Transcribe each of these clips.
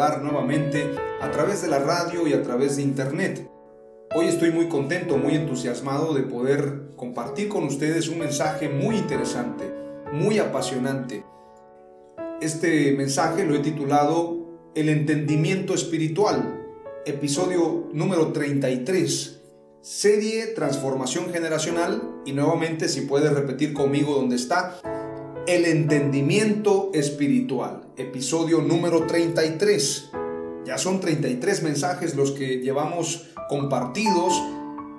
Nuevamente a través de la radio y a través de internet. Hoy estoy muy contento, muy entusiasmado de poder compartir con ustedes un mensaje muy interesante, muy apasionante. Este mensaje lo he titulado El entendimiento espiritual, episodio número 33, serie Transformación Generacional y nuevamente si puedes repetir conmigo donde está, el entendimiento espiritual, episodio número 33. Ya son 33 mensajes los que llevamos compartidos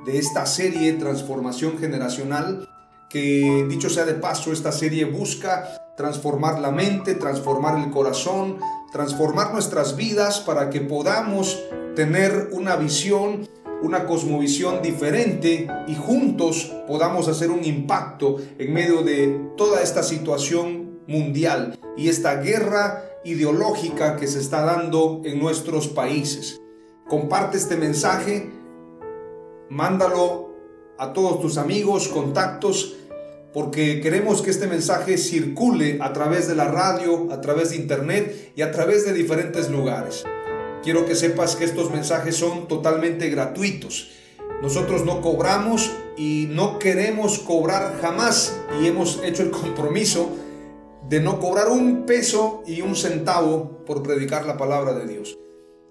de esta serie Transformación Generacional, que dicho sea de paso, esta serie busca transformar la mente, transformar el corazón, transformar nuestras vidas para que podamos tener una visión una cosmovisión diferente y juntos podamos hacer un impacto en medio de toda esta situación mundial y esta guerra ideológica que se está dando en nuestros países. Comparte este mensaje, mándalo a todos tus amigos, contactos, porque queremos que este mensaje circule a través de la radio, a través de internet y a través de diferentes lugares. Quiero que sepas que estos mensajes son totalmente gratuitos. Nosotros no cobramos y no queremos cobrar jamás y hemos hecho el compromiso de no cobrar un peso y un centavo por predicar la palabra de Dios.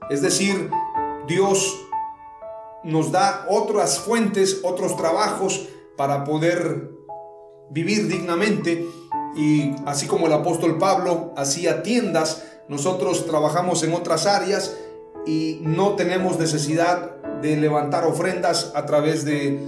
Es decir, Dios nos da otras fuentes, otros trabajos para poder vivir dignamente y así como el apóstol Pablo hacía tiendas nosotros trabajamos en otras áreas y no tenemos necesidad de levantar ofrendas a través de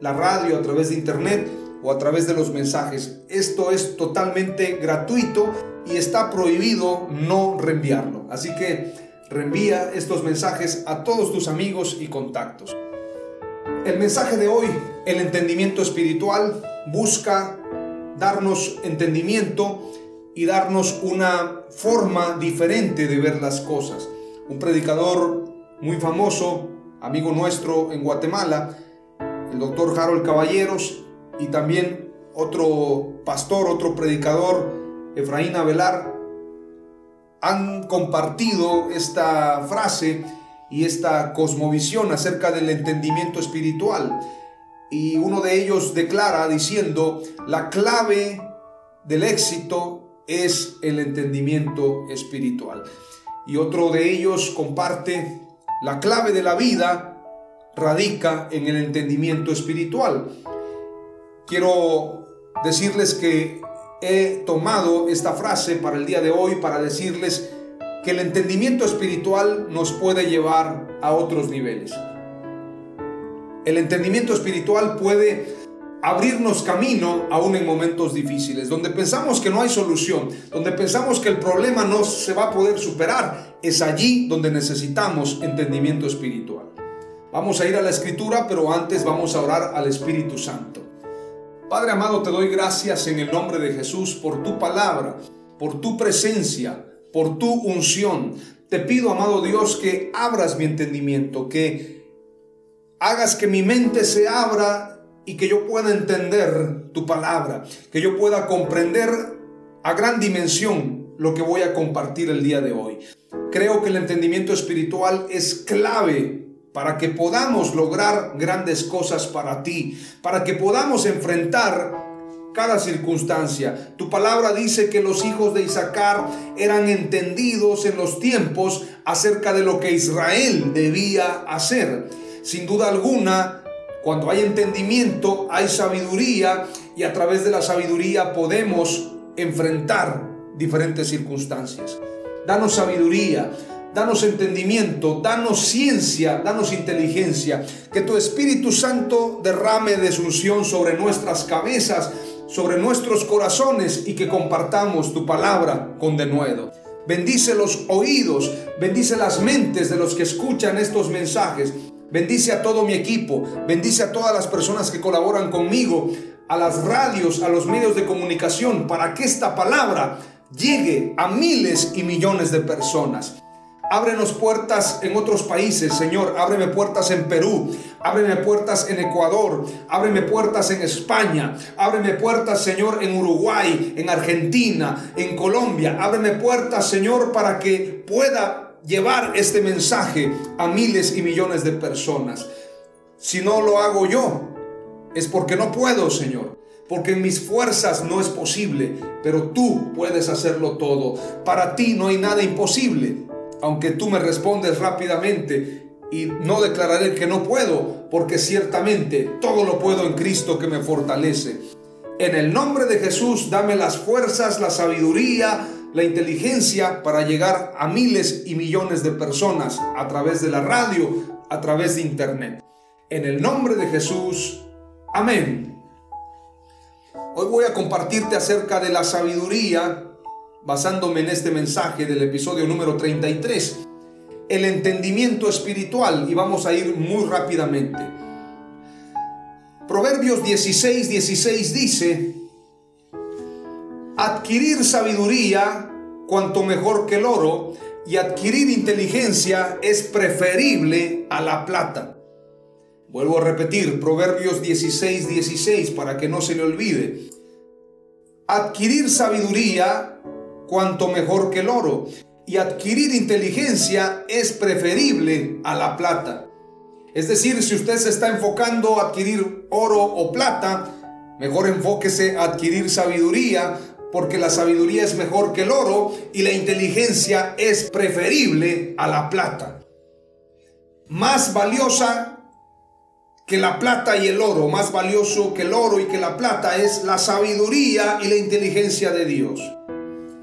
la radio, a través de internet o a través de los mensajes. Esto es totalmente gratuito y está prohibido no reenviarlo. Así que reenvía estos mensajes a todos tus amigos y contactos. El mensaje de hoy, el entendimiento espiritual, busca darnos entendimiento y darnos una forma diferente de ver las cosas. Un predicador muy famoso, amigo nuestro en Guatemala, el doctor Harold Caballeros, y también otro pastor, otro predicador, Efraín Avelar, han compartido esta frase y esta cosmovisión acerca del entendimiento espiritual. Y uno de ellos declara diciendo, la clave del éxito es el entendimiento espiritual. Y otro de ellos comparte, la clave de la vida radica en el entendimiento espiritual. Quiero decirles que he tomado esta frase para el día de hoy para decirles que el entendimiento espiritual nos puede llevar a otros niveles. El entendimiento espiritual puede abrirnos camino aún en momentos difíciles, donde pensamos que no hay solución, donde pensamos que el problema no se va a poder superar, es allí donde necesitamos entendimiento espiritual. Vamos a ir a la escritura, pero antes vamos a orar al Espíritu Santo. Padre amado, te doy gracias en el nombre de Jesús por tu palabra, por tu presencia, por tu unción. Te pido, amado Dios, que abras mi entendimiento, que hagas que mi mente se abra y que yo pueda entender tu palabra, que yo pueda comprender a gran dimensión lo que voy a compartir el día de hoy. creo que el entendimiento espiritual es clave para que podamos lograr grandes cosas para ti, para que podamos enfrentar cada circunstancia. Tu palabra dice que los hijos de Isaacar eran entendidos en los tiempos acerca de lo que Israel debía hacer. Sin duda alguna, cuando hay entendimiento, hay sabiduría y a través de la sabiduría podemos enfrentar diferentes circunstancias. Danos sabiduría, danos entendimiento, danos ciencia, danos inteligencia. Que tu Espíritu Santo derrame desunción sobre nuestras cabezas sobre nuestros corazones y que compartamos tu palabra con denuedo. Bendice los oídos, bendice las mentes de los que escuchan estos mensajes. Bendice a todo mi equipo, bendice a todas las personas que colaboran conmigo, a las radios, a los medios de comunicación, para que esta palabra llegue a miles y millones de personas. Ábrenos puertas en otros países, Señor. Ábreme puertas en Perú. Ábreme puertas en Ecuador. Ábreme puertas en España. Ábreme puertas, Señor, en Uruguay, en Argentina, en Colombia. Ábreme puertas, Señor, para que pueda llevar este mensaje a miles y millones de personas. Si no lo hago yo, es porque no puedo, Señor. Porque en mis fuerzas no es posible, pero tú puedes hacerlo todo. Para ti no hay nada imposible aunque tú me respondes rápidamente y no declararé que no puedo, porque ciertamente todo lo puedo en Cristo que me fortalece. En el nombre de Jesús, dame las fuerzas, la sabiduría, la inteligencia para llegar a miles y millones de personas a través de la radio, a través de internet. En el nombre de Jesús, amén. Hoy voy a compartirte acerca de la sabiduría basándome en este mensaje del episodio número 33, el entendimiento espiritual, y vamos a ir muy rápidamente. Proverbios 16, 16 dice, adquirir sabiduría cuanto mejor que el oro, y adquirir inteligencia es preferible a la plata. Vuelvo a repetir, Proverbios 16, 16, para que no se le olvide. Adquirir sabiduría cuanto mejor que el oro, y adquirir inteligencia es preferible a la plata. Es decir, si usted se está enfocando a adquirir oro o plata, mejor enfóquese a adquirir sabiduría, porque la sabiduría es mejor que el oro y la inteligencia es preferible a la plata. Más valiosa que la plata y el oro, más valioso que el oro y que la plata es la sabiduría y la inteligencia de Dios.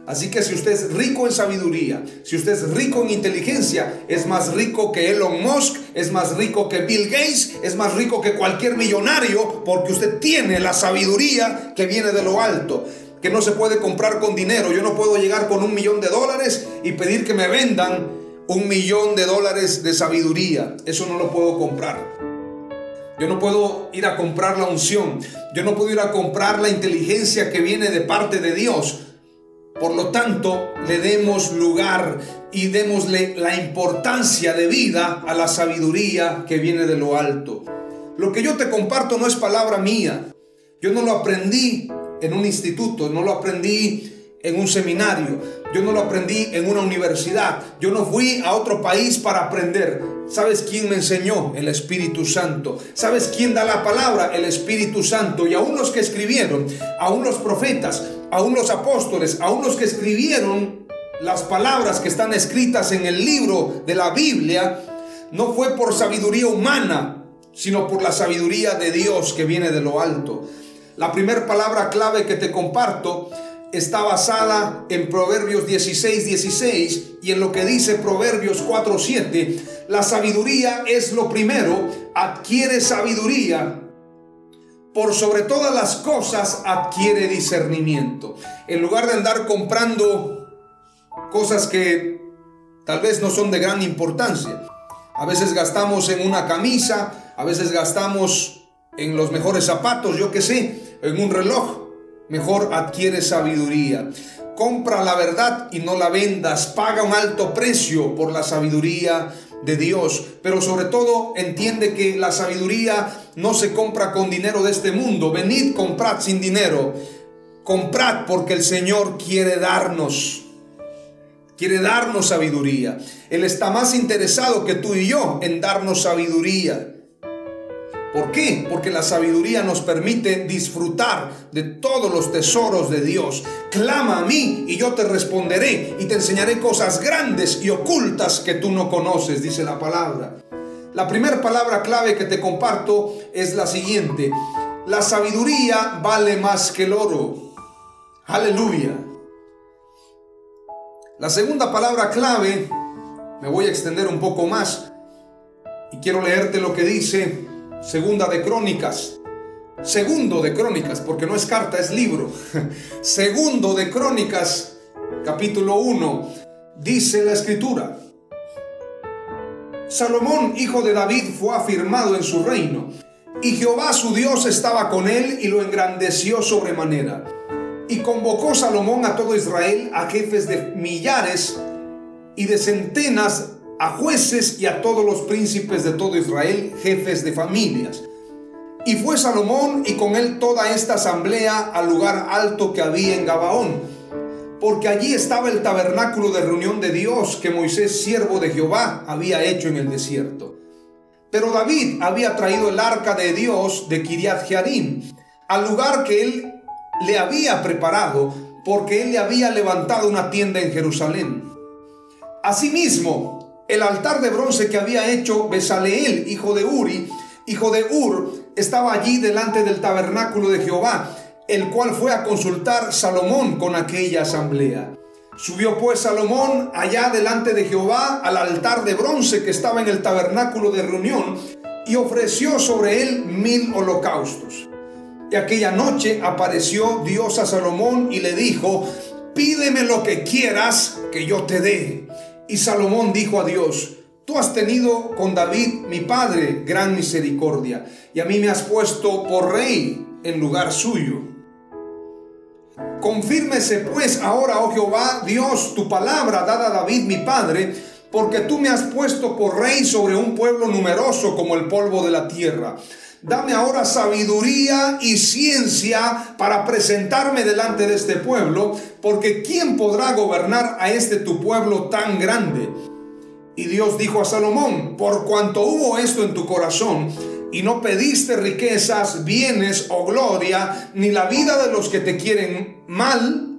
Así que si usted es rico en sabiduría, si usted es rico en inteligencia, es más rico que Elon Musk, es más rico que Bill Gates, es más rico que cualquier millonario, porque usted tiene la sabiduría que viene de lo alto, que no se puede comprar con dinero. Yo no puedo llegar con un millón de dólares y pedir que me vendan un millón de dólares de sabiduría. Eso no lo puedo comprar. Yo no puedo ir a comprar la unción. Yo no puedo ir a comprar la inteligencia que viene de parte de Dios. Por lo tanto, le demos lugar y démosle la importancia de vida a la sabiduría que viene de lo alto. Lo que yo te comparto no es palabra mía. Yo no lo aprendí en un instituto, no lo aprendí en un seminario, yo no lo aprendí en una universidad, yo no fui a otro país para aprender. ¿Sabes quién me enseñó? El Espíritu Santo. ¿Sabes quién da la palabra? El Espíritu Santo. Y aún los que escribieron, aún los profetas, aún los apóstoles, aún los que escribieron las palabras que están escritas en el libro de la Biblia, no fue por sabiduría humana, sino por la sabiduría de Dios que viene de lo alto. La primera palabra clave que te comparto está basada en Proverbios 16, 16 y en lo que dice Proverbios 4, 7. La sabiduría es lo primero, adquiere sabiduría por sobre todas las cosas adquiere discernimiento. En lugar de andar comprando cosas que tal vez no son de gran importancia. A veces gastamos en una camisa, a veces gastamos en los mejores zapatos, yo que sé, en un reloj. Mejor adquiere sabiduría. Compra la verdad y no la vendas. Paga un alto precio por la sabiduría de Dios, pero sobre todo entiende que la sabiduría no se compra con dinero de este mundo. Venid, comprad sin dinero. Comprad porque el Señor quiere darnos. quiere darnos sabiduría. Él está más interesado que tú y yo en darnos sabiduría. ¿Por qué? Porque la sabiduría nos permite disfrutar de todos los tesoros de Dios. Clama a mí y yo te responderé y te enseñaré cosas grandes y ocultas que tú no conoces, dice la palabra. La primera palabra clave que te comparto es la siguiente. La sabiduría vale más que el oro. Aleluya. La segunda palabra clave, me voy a extender un poco más y quiero leerte lo que dice Segunda de Crónicas. Segundo de Crónicas, porque no es carta, es libro. Segundo de Crónicas, capítulo 1, dice la escritura. Salomón, hijo de David, fue afirmado en su reino, y Jehová su Dios estaba con él y lo engrandeció sobremanera. Y convocó Salomón a todo Israel, a jefes de millares y de centenas a jueces y a todos los príncipes de todo Israel, jefes de familias. Y fue Salomón y con él toda esta asamblea al lugar alto que había en Gabaón, porque allí estaba el tabernáculo de reunión de Dios que Moisés, siervo de Jehová, había hecho en el desierto. Pero David había traído el arca de Dios de Kiriat Jearim, al lugar que él le había preparado, porque él le había levantado una tienda en Jerusalén. Asimismo, el altar de bronce que había hecho Besaleel, hijo de Uri, hijo de Ur, estaba allí delante del tabernáculo de Jehová, el cual fue a consultar Salomón con aquella asamblea. Subió pues Salomón allá delante de Jehová al altar de bronce que estaba en el tabernáculo de reunión y ofreció sobre él mil holocaustos. Y aquella noche apareció Dios a Salomón y le dijo, pídeme lo que quieras que yo te dé. Y Salomón dijo a Dios, tú has tenido con David, mi padre, gran misericordia, y a mí me has puesto por rey en lugar suyo. Confírmese pues ahora, oh Jehová, Dios, tu palabra dada a David, mi padre, porque tú me has puesto por rey sobre un pueblo numeroso como el polvo de la tierra. Dame ahora sabiduría y ciencia para presentarme delante de este pueblo, porque ¿quién podrá gobernar a este tu pueblo tan grande? Y Dios dijo a Salomón, por cuanto hubo esto en tu corazón, y no pediste riquezas, bienes o gloria, ni la vida de los que te quieren mal,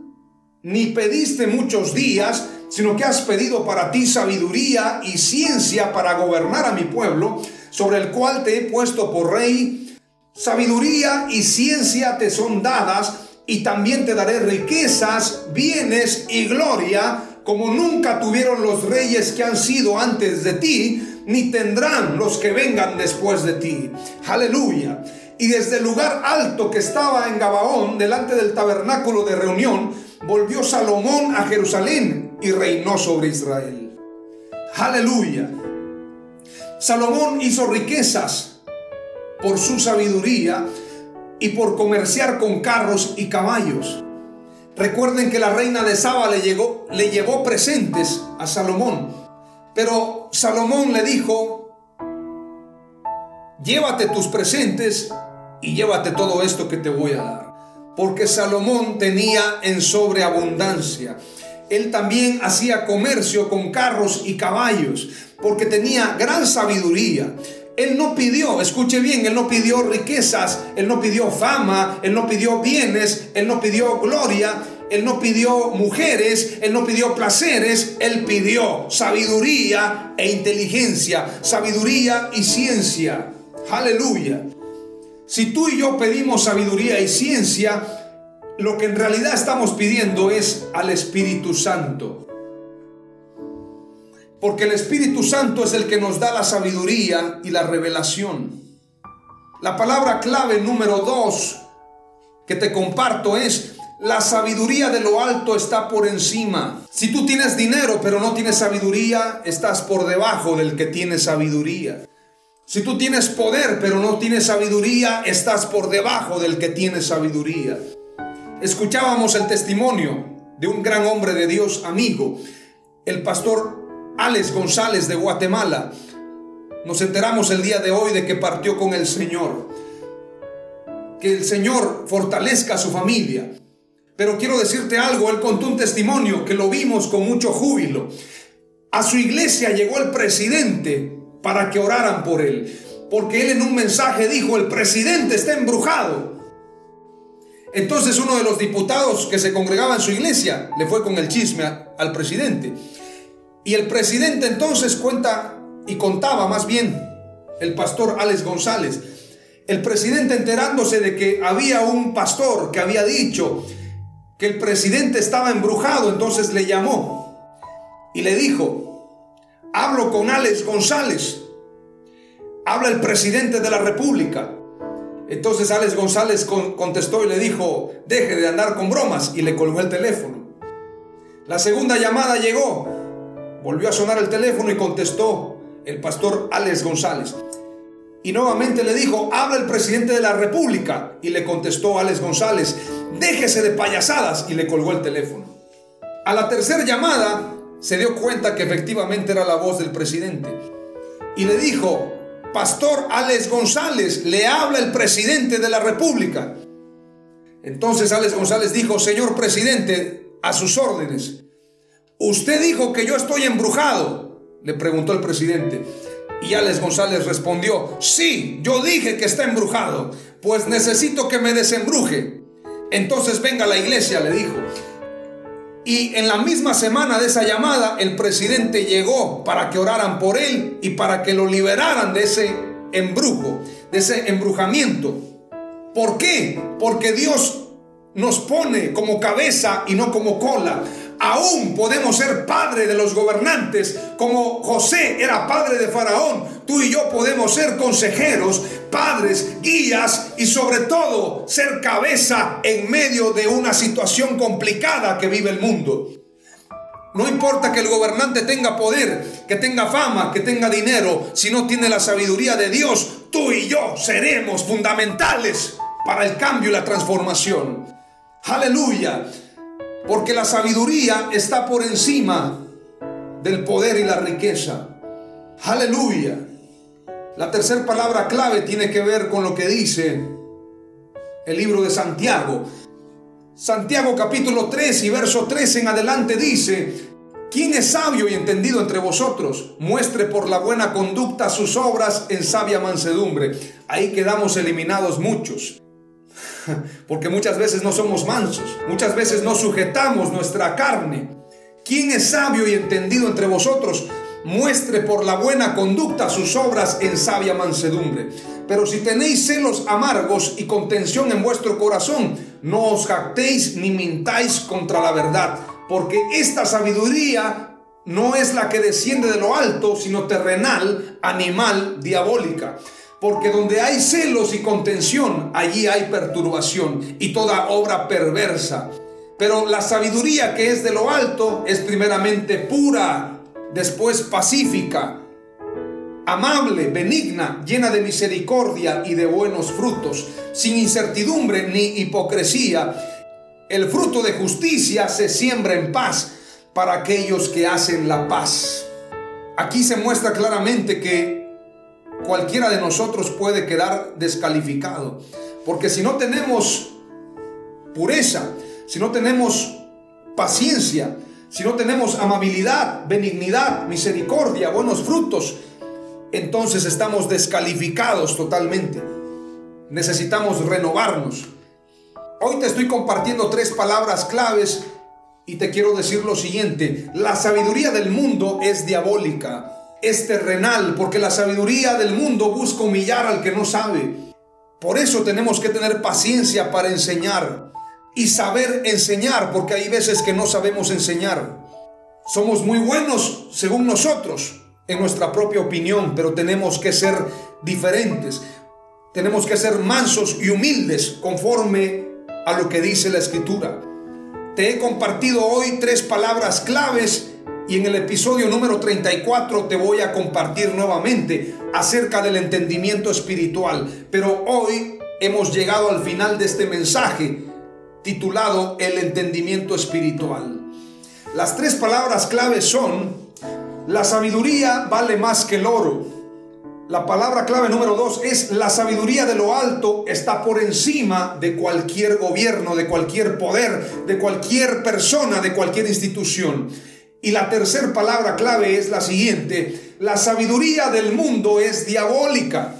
ni pediste muchos días, sino que has pedido para ti sabiduría y ciencia para gobernar a mi pueblo, sobre el cual te he puesto por rey. Sabiduría y ciencia te son dadas y también te daré riquezas, bienes y gloria como nunca tuvieron los reyes que han sido antes de ti, ni tendrán los que vengan después de ti. Aleluya. Y desde el lugar alto que estaba en Gabaón, delante del tabernáculo de reunión, volvió Salomón a Jerusalén y reinó sobre Israel. Aleluya. Salomón hizo riquezas por su sabiduría y por comerciar con carros y caballos. Recuerden que la reina de Saba le, llegó, le llevó presentes a Salomón, pero Salomón le dijo, llévate tus presentes y llévate todo esto que te voy a dar. Porque Salomón tenía en sobreabundancia. Él también hacía comercio con carros y caballos porque tenía gran sabiduría. Él no pidió, escuche bien, él no pidió riquezas, él no pidió fama, él no pidió bienes, él no pidió gloria, él no pidió mujeres, él no pidió placeres, él pidió sabiduría e inteligencia, sabiduría y ciencia. Aleluya. Si tú y yo pedimos sabiduría y ciencia, lo que en realidad estamos pidiendo es al Espíritu Santo. Porque el Espíritu Santo es el que nos da la sabiduría y la revelación. La palabra clave número dos que te comparto es la sabiduría de lo alto está por encima. Si tú tienes dinero pero no tienes sabiduría, estás por debajo del que tiene sabiduría. Si tú tienes poder pero no tienes sabiduría, estás por debajo del que tiene sabiduría. Escuchábamos el testimonio de un gran hombre de Dios amigo, el pastor Alex González de Guatemala. Nos enteramos el día de hoy de que partió con el Señor. Que el Señor fortalezca a su familia. Pero quiero decirte algo, él contó un testimonio que lo vimos con mucho júbilo. A su iglesia llegó el presidente para que oraran por él, porque él en un mensaje dijo, el presidente está embrujado. Entonces uno de los diputados que se congregaba en su iglesia le fue con el chisme al presidente. Y el presidente entonces cuenta y contaba más bien el pastor Alex González. El presidente enterándose de que había un pastor que había dicho que el presidente estaba embrujado, entonces le llamó y le dijo, hablo con Alex González, habla el presidente de la República. Entonces Alex González contestó y le dijo, deje de andar con bromas y le colgó el teléfono. La segunda llamada llegó, volvió a sonar el teléfono y contestó el pastor Alex González. Y nuevamente le dijo, habla el presidente de la República. Y le contestó Alex González, déjese de payasadas. Y le colgó el teléfono. A la tercera llamada se dio cuenta que efectivamente era la voz del presidente. Y le dijo, Pastor Alex González, le habla el presidente de la República. Entonces Alex González dijo, Señor presidente, a sus órdenes. Usted dijo que yo estoy embrujado, le preguntó el presidente. Y Alex González respondió, sí, yo dije que está embrujado, pues necesito que me desembruje. Entonces venga a la iglesia, le dijo. Y en la misma semana de esa llamada, el presidente llegó para que oraran por él y para que lo liberaran de ese embrujo, de ese embrujamiento. ¿Por qué? Porque Dios nos pone como cabeza y no como cola. Aún podemos ser padre de los gobernantes, como José era padre de Faraón. Tú y yo podemos ser consejeros, padres, guías y sobre todo ser cabeza en medio de una situación complicada que vive el mundo. No importa que el gobernante tenga poder, que tenga fama, que tenga dinero, si no tiene la sabiduría de Dios, tú y yo seremos fundamentales para el cambio y la transformación. Aleluya. Porque la sabiduría está por encima del poder y la riqueza. Aleluya. La tercera palabra clave tiene que ver con lo que dice el libro de Santiago. Santiago capítulo 3 y verso 3 en adelante dice, ¿quién es sabio y entendido entre vosotros? Muestre por la buena conducta sus obras en sabia mansedumbre. Ahí quedamos eliminados muchos. Porque muchas veces no somos mansos, muchas veces no sujetamos nuestra carne. ¿Quién es sabio y entendido entre vosotros? Muestre por la buena conducta sus obras en sabia mansedumbre. Pero si tenéis celos amargos y contención en vuestro corazón, no os jactéis ni mintáis contra la verdad, porque esta sabiduría no es la que desciende de lo alto, sino terrenal, animal, diabólica. Porque donde hay celos y contención, allí hay perturbación y toda obra perversa. Pero la sabiduría que es de lo alto es primeramente pura, después pacífica, amable, benigna, llena de misericordia y de buenos frutos, sin incertidumbre ni hipocresía. El fruto de justicia se siembra en paz para aquellos que hacen la paz. Aquí se muestra claramente que cualquiera de nosotros puede quedar descalificado. Porque si no tenemos pureza, si no tenemos paciencia, si no tenemos amabilidad, benignidad, misericordia, buenos frutos, entonces estamos descalificados totalmente. Necesitamos renovarnos. Hoy te estoy compartiendo tres palabras claves y te quiero decir lo siguiente. La sabiduría del mundo es diabólica es terrenal, porque la sabiduría del mundo busca humillar al que no sabe. Por eso tenemos que tener paciencia para enseñar y saber enseñar, porque hay veces que no sabemos enseñar. Somos muy buenos, según nosotros, en nuestra propia opinión, pero tenemos que ser diferentes. Tenemos que ser mansos y humildes conforme a lo que dice la escritura. Te he compartido hoy tres palabras claves y en el episodio número 34 te voy a compartir nuevamente acerca del entendimiento espiritual. Pero hoy hemos llegado al final de este mensaje titulado El entendimiento espiritual. Las tres palabras claves son, la sabiduría vale más que el oro, La palabra clave número dos es la sabiduría de lo alto está por encima de cualquier gobierno, de cualquier poder, de cualquier persona, de cualquier institución. Y la tercera palabra clave es la siguiente, la sabiduría del mundo es diabólica.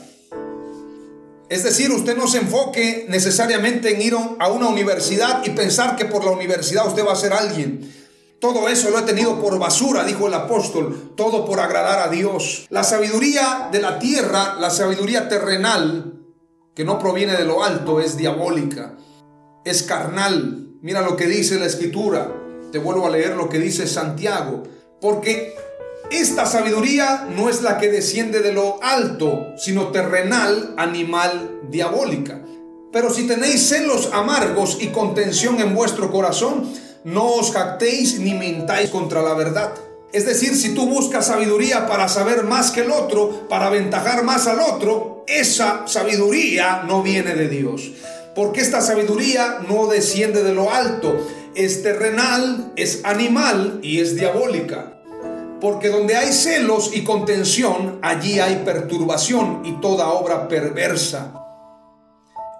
Es decir, usted no se enfoque necesariamente en ir a una universidad y pensar que por la universidad usted va a ser alguien. Todo eso lo he tenido por basura, dijo el apóstol, todo por agradar a Dios. La sabiduría de la tierra, la sabiduría terrenal, que no proviene de lo alto, es diabólica, es carnal. Mira lo que dice la escritura. Te vuelvo a leer lo que dice Santiago. Porque esta sabiduría no es la que desciende de lo alto, sino terrenal, animal, diabólica. Pero si tenéis celos amargos y contención en vuestro corazón, no os jactéis ni mintáis contra la verdad. Es decir, si tú buscas sabiduría para saber más que el otro, para aventajar más al otro, esa sabiduría no viene de Dios. Porque esta sabiduría no desciende de lo alto, es terrenal, es animal y es diabólica. Porque donde hay celos y contención, allí hay perturbación y toda obra perversa.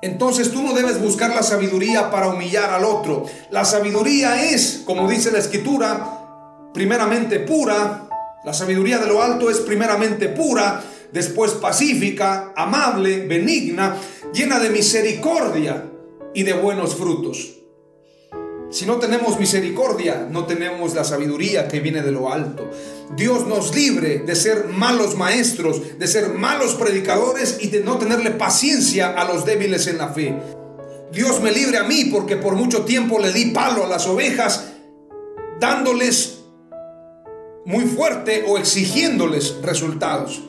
Entonces tú no debes buscar la sabiduría para humillar al otro. La sabiduría es, como dice la escritura, primeramente pura. La sabiduría de lo alto es primeramente pura, después pacífica, amable, benigna, llena de misericordia y de buenos frutos. Si no tenemos misericordia, no tenemos la sabiduría que viene de lo alto. Dios nos libre de ser malos maestros, de ser malos predicadores y de no tenerle paciencia a los débiles en la fe. Dios me libre a mí porque por mucho tiempo le di palo a las ovejas, dándoles muy fuerte o exigiéndoles resultados.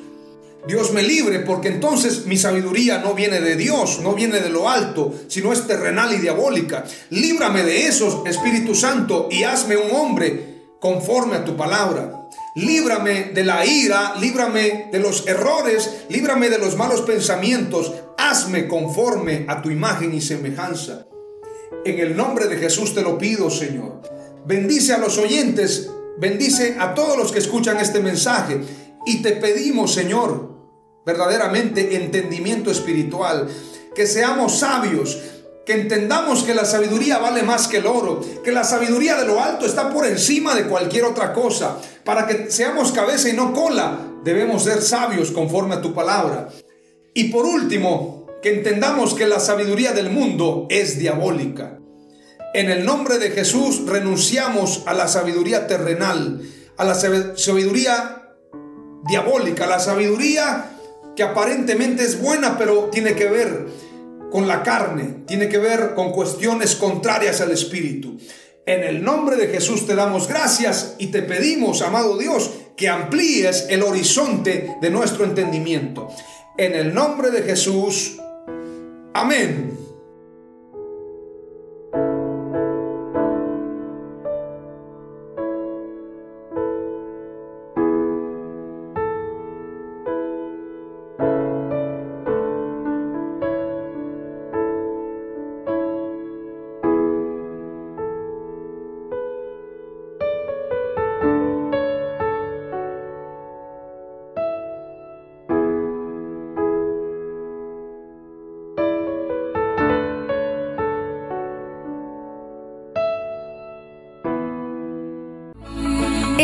Dios me libre porque entonces mi sabiduría no viene de Dios, no viene de lo alto, sino es terrenal y diabólica. Líbrame de esos, Espíritu Santo, y hazme un hombre conforme a tu palabra. Líbrame de la ira, líbrame de los errores, líbrame de los malos pensamientos, hazme conforme a tu imagen y semejanza. En el nombre de Jesús te lo pido, Señor. Bendice a los oyentes, bendice a todos los que escuchan este mensaje y te pedimos, Señor, verdaderamente entendimiento espiritual, que seamos sabios, que entendamos que la sabiduría vale más que el oro, que la sabiduría de lo alto está por encima de cualquier otra cosa. Para que seamos cabeza y no cola, debemos ser sabios conforme a tu palabra. Y por último, que entendamos que la sabiduría del mundo es diabólica. En el nombre de Jesús renunciamos a la sabiduría terrenal, a la sabiduría diabólica, la sabiduría que aparentemente es buena, pero tiene que ver con la carne, tiene que ver con cuestiones contrarias al Espíritu. En el nombre de Jesús te damos gracias y te pedimos, amado Dios, que amplíes el horizonte de nuestro entendimiento. En el nombre de Jesús, amén.